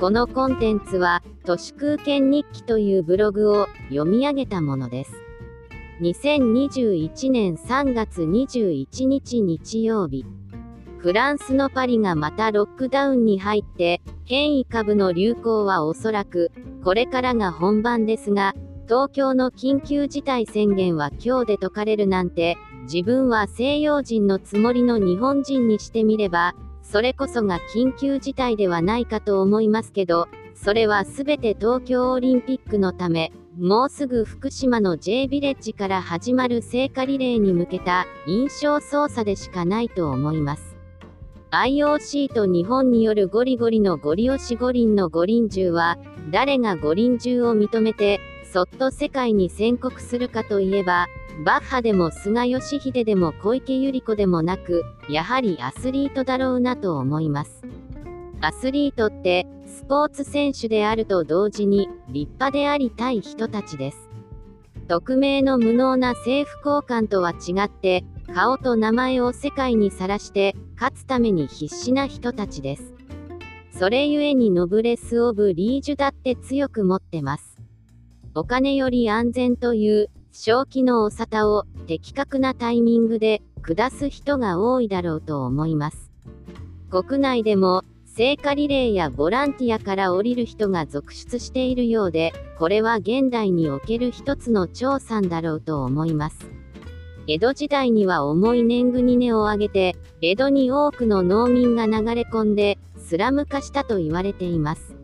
このコンテンツは、都市空間日記というブログを読み上げたものです。2021年3月21日日曜日。フランスのパリがまたロックダウンに入って、変異株の流行はおそらく、これからが本番ですが、東京の緊急事態宣言は今日で解かれるなんて、自分は西洋人のつもりの日本人にしてみれば、それこそが緊急事態ではないかと思いますけど、それはすべて東京オリンピックのため、もうすぐ福島の J ビレッジから始まる聖火リレーに向けた印象操作でしかないと思います。IOC と日本によるゴリゴリのゴリ押し五輪の五輪銃は、誰が五輪銃を認めて、そっと世界に宣告するかといえば、バッハでも菅義偉でも小池百合子でもなく、やはりアスリートだろうなと思います。アスリートって、スポーツ選手であると同時に、立派でありたい人たちです。匿名の無能な政府高官とは違って、顔と名前を世界にさらして、勝つために必死な人たちです。それゆえにノブレス・オブ・リージュだって強く持ってます。お金より安全という正気のお沙汰を的確なタイミングで下す人が多いだろうと思います。国内でも聖火リレーやボランティアから降りる人が続出しているようで、これは現代における一つの調査だろうと思います。江戸時代には重い年貢に根を上げて、江戸に多くの農民が流れ込んで、スラム化したと言われています。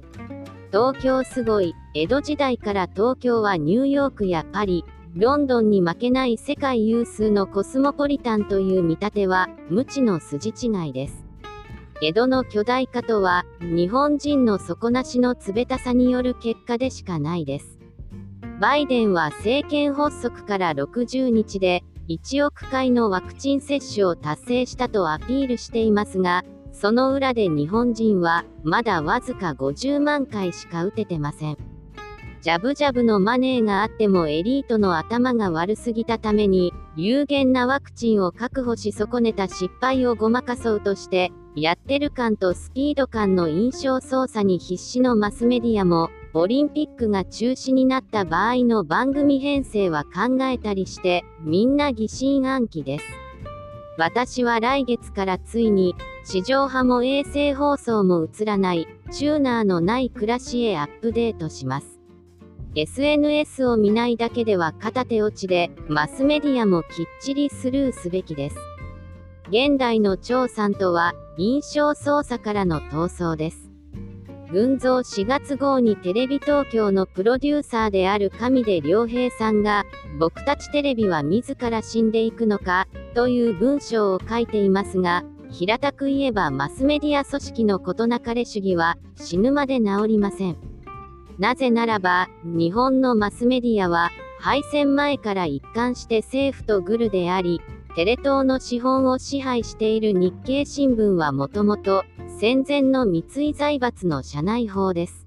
東京すごい、江戸時代から東京はニューヨークやパリ、ロンドンに負けない世界有数のコスモポリタンという見立ては、無知の筋違いです。江戸の巨大化とは、日本人の底なしの冷たさによる結果でしかないです。バイデンは政権発足から60日で、1億回のワクチン接種を達成したとアピールしていますが、その裏で日本人は、まだわずか50万回しか打ててません。ジャブジャブのマネーがあってもエリートの頭が悪すぎたために、有限なワクチンを確保し損ねた失敗をごまかそうとして、やってる感とスピード感の印象操作に必死のマスメディアも、オリンピックが中止になった場合の番組編成は考えたりして、みんな疑心暗鬼です。私は来月からついに、地上波も衛星放送も映らない、チューナーのない暮らしへアップデートします。SNS を見ないだけでは片手落ちで、マスメディアもきっちりスルーすべきです。現代の張さんとは、印象操作からの逃走です。群像4月号にテレビ東京のプロデューサーである上出良平さんが、僕たちテレビは自ら死んでいくのか、という文章を書いていますが、平たく言えばマスメディア組織の事なかれ主義は、死ぬまで治りません。なぜならば、日本のマスメディアは、敗戦前から一貫して政府とグルであり、テレ東の資本を支配している日経新聞はもともと、戦前の三井財閥の社内法です。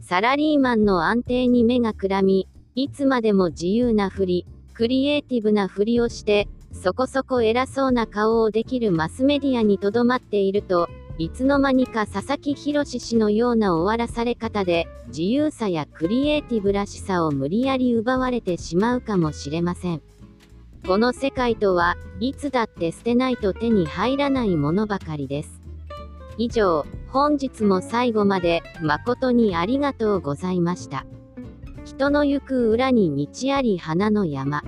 サラリーマンの安定に目がくらみ、いつまでも自由なふり、クリエイティブなふりをして、そこそこ偉そうな顔をできるマスメディアにとどまっていると、いつの間にか佐々木宏氏のような終わらされ方で、自由さやクリエイティブらしさを無理やり奪われてしまうかもしれません。この世界とは、いつだって捨てないと手に入らないものばかりです。以上、本日も最後まで、誠にありがとうございました。人の行く裏に道あり花の山。